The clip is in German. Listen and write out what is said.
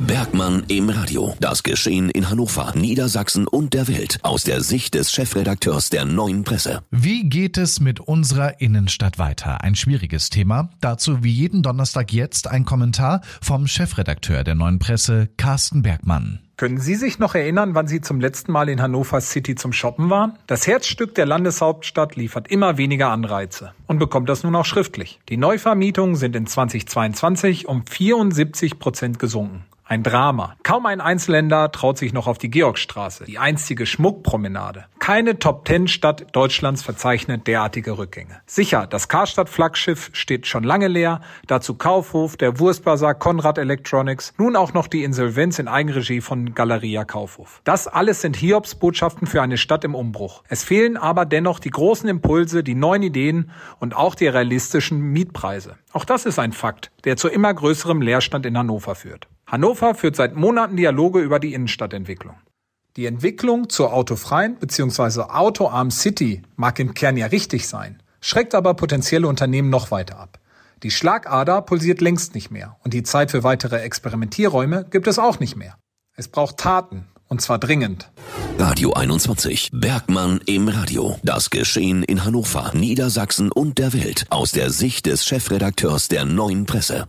Bergmann im Radio. Das Geschehen in Hannover, Niedersachsen und der Welt aus der Sicht des Chefredakteurs der Neuen Presse. Wie geht es mit unserer Innenstadt weiter? Ein schwieriges Thema. Dazu wie jeden Donnerstag jetzt ein Kommentar vom Chefredakteur der Neuen Presse, Carsten Bergmann. Können Sie sich noch erinnern, wann Sie zum letzten Mal in Hannover City zum Shoppen waren? Das Herzstück der Landeshauptstadt liefert immer weniger Anreize und bekommt das nun auch schriftlich. Die Neuvermietungen sind in 2022 um 74 Prozent gesunken. Ein Drama. Kaum ein Einzelländer traut sich noch auf die Georgstraße, die einstige Schmuckpromenade. Keine Top-Ten-Stadt Deutschlands verzeichnet derartige Rückgänge. Sicher, das Karstadt-Flaggschiff steht schon lange leer, dazu Kaufhof, der Wurstbazar Konrad Electronics, nun auch noch die Insolvenz in Eigenregie Galeria Kaufhof. Das alles sind Hiobsbotschaften für eine Stadt im Umbruch. Es fehlen aber dennoch die großen Impulse, die neuen Ideen und auch die realistischen Mietpreise. Auch das ist ein Fakt, der zu immer größerem Leerstand in Hannover führt. Hannover führt seit Monaten Dialoge über die Innenstadtentwicklung. Die Entwicklung zur autofreien bzw. autoarmen City mag im Kern ja richtig sein, schreckt aber potenzielle Unternehmen noch weiter ab. Die Schlagader pulsiert längst nicht mehr und die Zeit für weitere Experimentierräume gibt es auch nicht mehr. Es braucht Taten und zwar dringend. Radio 21. Bergmann im Radio. Das Geschehen in Hannover, Niedersachsen und der Welt aus der Sicht des Chefredakteurs der Neuen Presse.